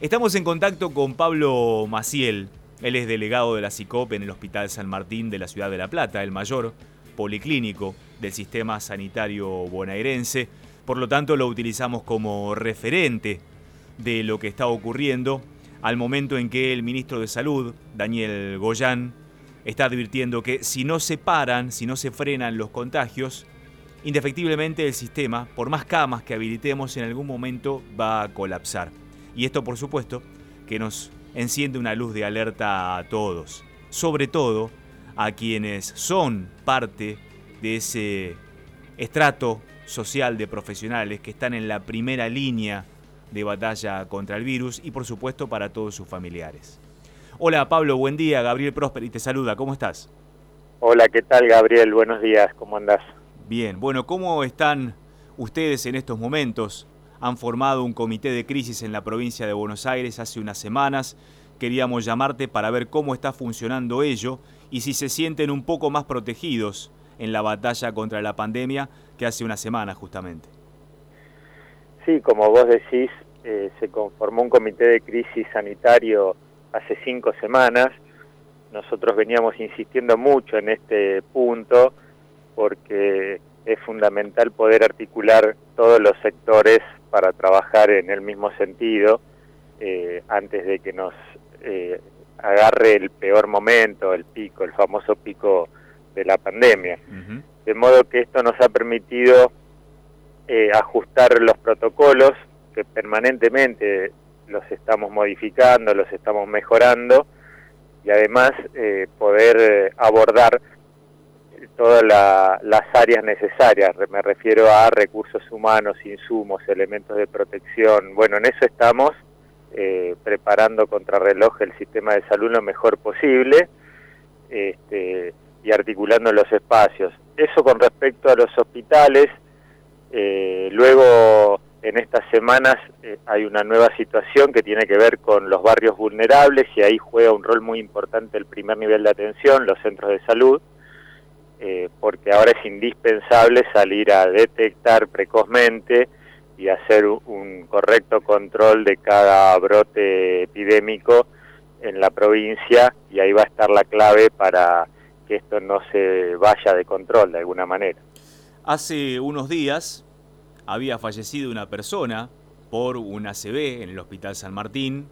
Estamos en contacto con Pablo Maciel. Él es delegado de la CICOP en el Hospital San Martín de la ciudad de La Plata, el mayor policlínico del sistema sanitario bonaerense. Por lo tanto, lo utilizamos como referente de lo que está ocurriendo al momento en que el ministro de Salud, Daniel Goyán, está advirtiendo que si no se paran, si no se frenan los contagios, indefectiblemente el sistema, por más camas que habilitemos, en algún momento va a colapsar. Y esto, por supuesto, que nos enciende una luz de alerta a todos, sobre todo a quienes son parte de ese estrato social de profesionales que están en la primera línea de batalla contra el virus y por supuesto para todos sus familiares. Hola Pablo, buen día, Gabriel y te saluda, ¿cómo estás? Hola, ¿qué tal Gabriel? Buenos días, ¿cómo andás? Bien, bueno, ¿cómo están ustedes en estos momentos? Han formado un comité de crisis en la provincia de Buenos Aires hace unas semanas. Queríamos llamarte para ver cómo está funcionando ello y si se sienten un poco más protegidos en la batalla contra la pandemia que hace una semana justamente. Sí, como vos decís, eh, se conformó un comité de crisis sanitario hace cinco semanas. Nosotros veníamos insistiendo mucho en este punto porque es fundamental poder articular todos los sectores para trabajar en el mismo sentido eh, antes de que nos eh, agarre el peor momento, el pico, el famoso pico de la pandemia. De modo que esto nos ha permitido eh, ajustar los protocolos que permanentemente los estamos modificando, los estamos mejorando y además poder abordar todas las áreas necesarias, me refiero a recursos humanos, insumos, elementos de protección. Bueno, en eso estamos eh, preparando contrarreloj el sistema de salud lo mejor posible este, y articulando los espacios. Eso con respecto a los hospitales. Eh, luego, en estas semanas eh, hay una nueva situación que tiene que ver con los barrios vulnerables y ahí juega un rol muy importante el primer nivel de atención, los centros de salud eh, porque ahora es indispensable salir a detectar precozmente y hacer un correcto control de cada brote epidémico en la provincia y ahí va a estar la clave para que esto no se vaya de control de alguna manera. Hace unos días había fallecido una persona por un ACV en el Hospital San Martín.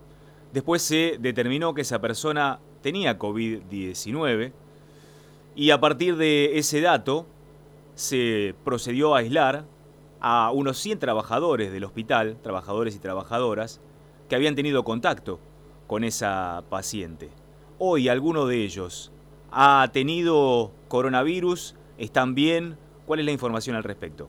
Después se determinó que esa persona tenía COVID-19 y a partir de ese dato se procedió a aislar a unos 100 trabajadores del hospital, trabajadores y trabajadoras, que habían tenido contacto con esa paciente. Hoy alguno de ellos ha tenido coronavirus, están bien, ¿cuál es la información al respecto?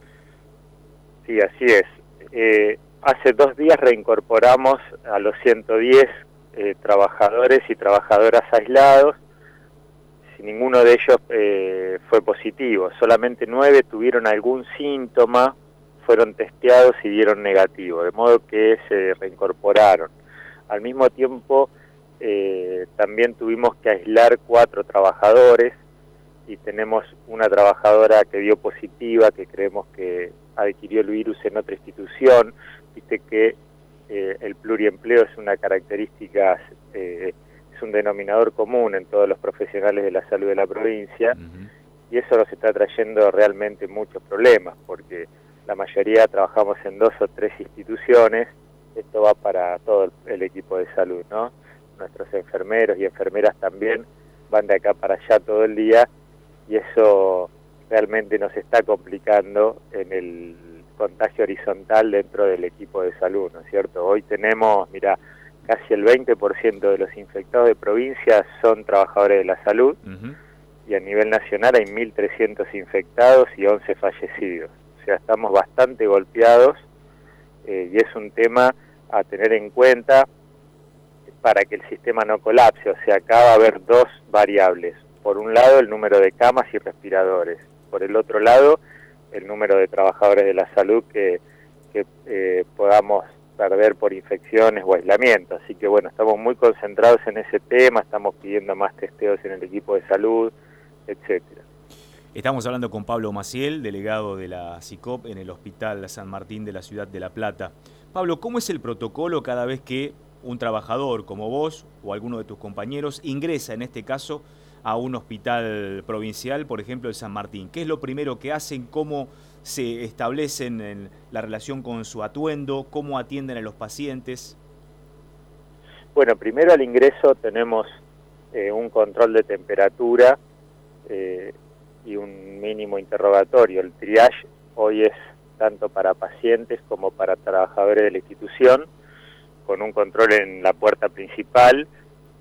Sí, así es. Eh, hace dos días reincorporamos a los 110 eh, trabajadores y trabajadoras aislados ninguno de ellos eh, fue positivo, solamente nueve tuvieron algún síntoma, fueron testeados y dieron negativo, de modo que se reincorporaron. Al mismo tiempo, eh, también tuvimos que aislar cuatro trabajadores y tenemos una trabajadora que dio positiva, que creemos que adquirió el virus en otra institución. Viste que eh, el pluriempleo es una característica es un denominador común en todos los profesionales de la salud de la provincia y eso nos está trayendo realmente muchos problemas porque la mayoría trabajamos en dos o tres instituciones, esto va para todo el equipo de salud, ¿no? Nuestros enfermeros y enfermeras también van de acá para allá todo el día y eso realmente nos está complicando en el contagio horizontal dentro del equipo de salud, ¿no es cierto? Hoy tenemos, mira, casi el 20% de los infectados de provincia son trabajadores de la salud y a nivel nacional hay 1.300 infectados y 11 fallecidos. O sea, estamos bastante golpeados eh, y es un tema a tener en cuenta para que el sistema no colapse. O sea, acá va a haber dos variables. Por un lado, el número de camas y respiradores. Por el otro lado, el número de trabajadores de la salud que, eh, podamos perder por infecciones o aislamiento. Así que bueno, estamos muy concentrados en ese tema, estamos pidiendo más testeos en el equipo de salud, etcétera. Estamos hablando con Pablo Maciel, delegado de la CICOP en el Hospital San Martín de la ciudad de La Plata. Pablo, ¿cómo es el protocolo cada vez que un trabajador como vos o alguno de tus compañeros ingresa en este caso a un hospital provincial, por ejemplo el San Martín? ¿Qué es lo primero que hacen? ¿Cómo se establecen en la relación con su atuendo? ¿Cómo atienden a los pacientes? Bueno, primero al ingreso tenemos eh, un control de temperatura eh, y un mínimo interrogatorio. El triage hoy es tanto para pacientes como para trabajadores de la institución, con un control en la puerta principal,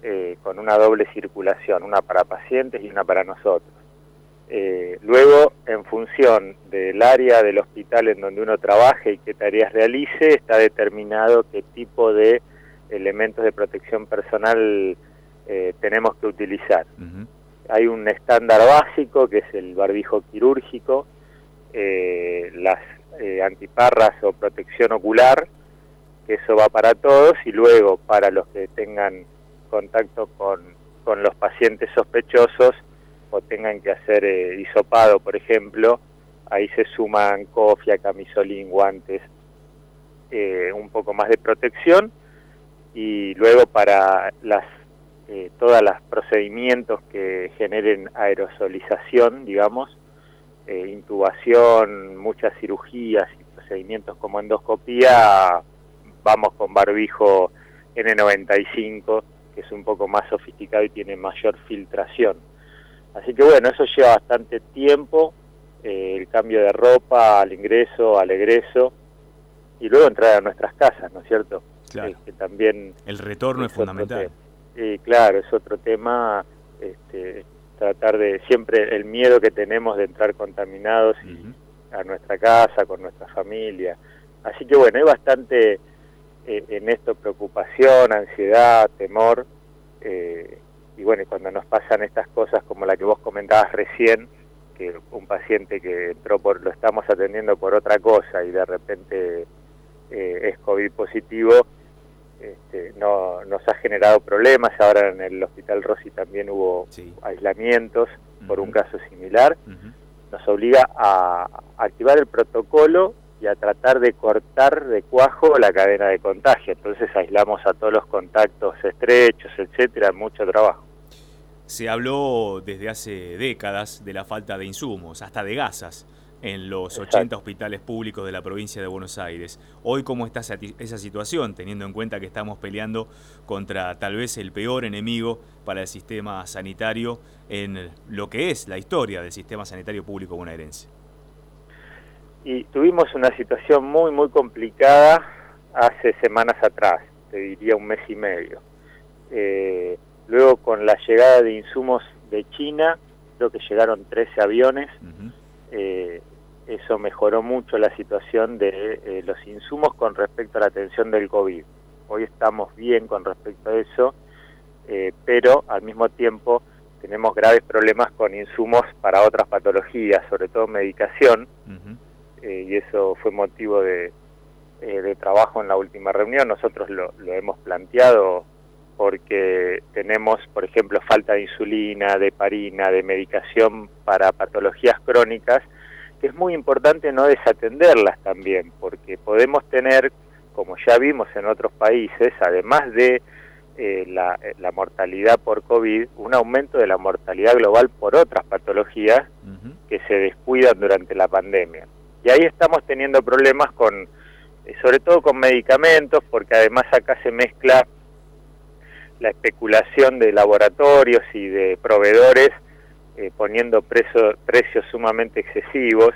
eh, con una doble circulación, una para pacientes y una para nosotros. Eh, luego, en función del área del hospital en donde uno trabaje y qué tareas realice, está determinado qué tipo de elementos de protección personal eh, tenemos que utilizar. Hay un estándar básico que es el barbijo quirúrgico, las antiparras o protección ocular, que eso va para todos, y luego para los que tengan contacto con, con los pacientes sospechosos o tengan que hacer eh, hisopado, por ejemplo, ahí se suman cofia, camisolín, guantes, eh, un poco más de protección. Y luego para las eh, todos los procedimientos que generen aerosolización, digamos, intubación, muchas cirugías y procedimientos como endoscopía, vamos con barbijo N95 que es un poco más sofisticado y tiene mayor filtración. Así que bueno, eso lleva bastante tiempo, eh, el cambio de ropa al ingreso, al egreso, y luego entrar a nuestras casas, ¿no es cierto? Claro. que también el retorno es, fundamental. Y claro, es otro tema, este, tratar de, siempre el miedo que tenemos de entrar contaminados a nuestra casa, con nuestra familia. Así que bueno, hay bastante en esto preocupación, ansiedad, temor, eh, y bueno, cuando nos pasan estas cosas como la que vos comentabas recién, que un paciente que entró por, lo estamos atendiendo por otra cosa y de repente eh, es COVID positivo, este, no, nos ha generado problemas. Ahora en el Hospital Rossi también hubo aislamientos por un caso similar. Nos obliga a activar el protocolo y a tratar de cortar de cuajo la cadena de contagio. Entonces aislamos a todos los contactos estrechos, etcétera, mucho trabajo. Se habló desde hace décadas de la falta de insumos, hasta de gasas, en los 80 hospitales públicos de la provincia de Buenos Aires. Hoy, ¿cómo está esa situación, teniendo en cuenta que estamos peleando contra tal vez el peor enemigo para el sistema sanitario en lo que es la historia del sistema sanitario público bonaerense? Y tuvimos una situación muy, muy complicada hace semanas atrás, te diría un mes y medio. Eh, luego con la llegada de insumos de China, creo que llegaron 13 aviones, eh, eso mejoró mucho la situación de eh, los insumos con respecto a la atención del COVID. Hoy estamos bien con respecto a eso, pero al mismo tiempo tenemos graves problemas con insumos para otras patologías, sobre todo medicación, eh, y eso fue motivo de, eh, de, trabajo en la última reunión. Nosotros lo, lo, hemos planteado porque tenemos, por ejemplo, falta de insulina, de parina, de medicación para patologías crónicas, que es muy importante no desatenderlas también, porque podemos tener, como ya vimos en otros países, además de eh, la, la, mortalidad por COVID, un aumento de la mortalidad global por otras patologías que se descuidan durante la pandemia. Y ahí estamos teniendo problemas con, eh, sobre todo con medicamentos, porque además acá se mezcla la especulación de laboratorios y de proveedores eh, poniendo precios sumamente excesivos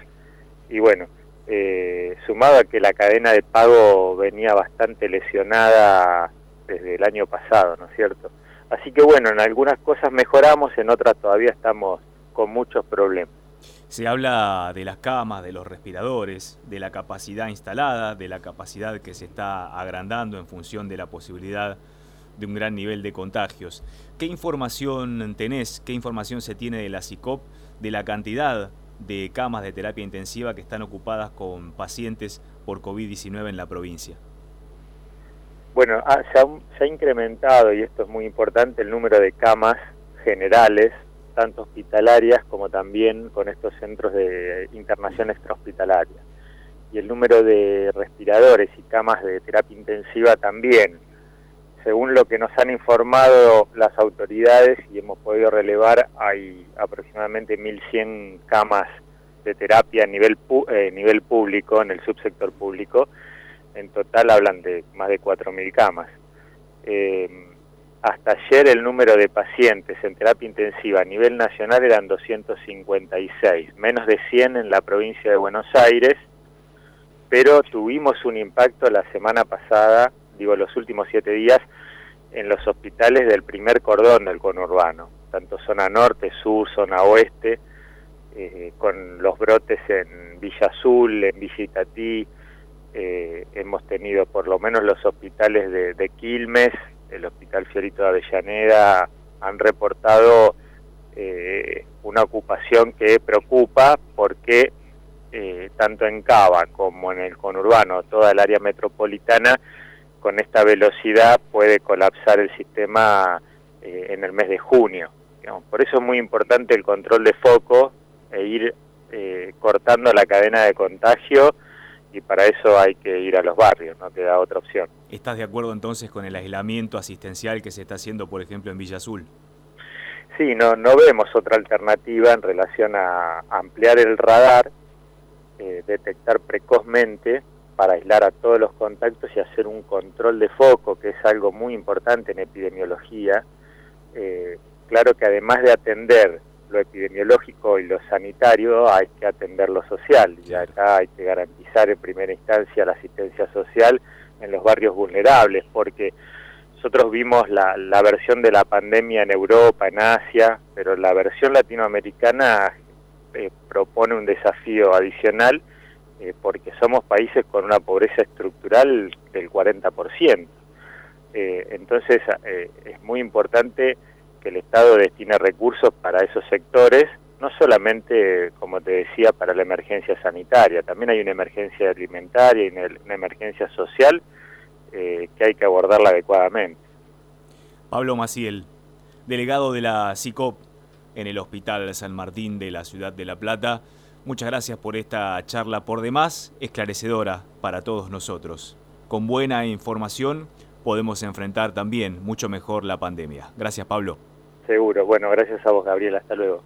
y bueno, eh, sumado a que la cadena de pago venía bastante lesionada desde el año pasado, ¿no es cierto? Así que bueno, en algunas cosas mejoramos, en otras todavía estamos con muchos problemas. Se habla de las camas, de los respiradores, de la capacidad instalada, de la capacidad que se está agrandando en función de la posibilidad de un gran nivel de contagios. ¿Qué información tenés, qué información se tiene de la CICOP, de la cantidad de camas de terapia intensiva que están ocupadas con pacientes por COVID-19 en la provincia? Bueno, ah, se, ha, se ha incrementado, y esto es muy importante, el número de camas generales tanto hospitalarias como también con estos centros de internación extrahospitalaria. Y el número de respiradores y camas de terapia intensiva también según lo que nos han informado las autoridades y hemos podido relevar, hay aproximadamente 1.100 camas de terapia a nivel, eh, nivel público, en el subsector público. En total hablan de más de 4.000 camas. Eh, hasta ayer el número de pacientes en terapia intensiva a nivel nacional eran 256, menos de 100 en la provincia de Buenos Aires, pero tuvimos un impacto la semana pasada, digo los últimos siete días, en los hospitales del primer cordón del conurbano, tanto zona norte, sur, zona oeste, eh, con los brotes en Villa Azul, en Villa eh, hemos tenido por lo menos los hospitales de Quilmes, el Hospital Fiorito de Avellaneda han reportado eh, una ocupación que preocupa porque eh, tanto en Cava como en el conurbano, toda el área metropolitana, con esta velocidad puede colapsar el sistema eh, en el mes de junio. Por eso es muy importante el control de foco e ir cortando la cadena de contagio y para eso hay que ir a los barrios, no queda otra opción. ¿Estás de acuerdo entonces con el aislamiento asistencial que se está haciendo, por ejemplo, en Villa Azul? Sí, no, no vemos otra alternativa en relación a ampliar el radar, eh, detectar precozmente para aislar a todos los contactos y hacer un control de foco, que es algo muy importante en epidemiología. Eh, claro que además de atender lo epidemiológico y lo sanitario, hay que atender lo social y acá hay que garantizar en primera instancia la asistencia social en los barrios vulnerables, porque nosotros vimos la, versión de la pandemia en Europa, en Asia, pero la versión latinoamericana eh, propone un desafío adicional eh, porque somos países con una pobreza estructural del 40%. Eh, entonces es muy importante que el Estado destine recursos para esos sectores, no solamente, como te decía, para la emergencia sanitaria, también hay una emergencia alimentaria y una emergencia social eh, que hay que abordarla adecuadamente. Pablo Maciel, delegado de la CICOP en el Hospital San Martín de la ciudad de La Plata, muchas gracias por esta charla por demás esclarecedora para todos nosotros. Con buena información podemos enfrentar también mucho mejor la pandemia. Gracias, Pablo. Seguro. Bueno, gracias a vos, Gabriel. Hasta luego.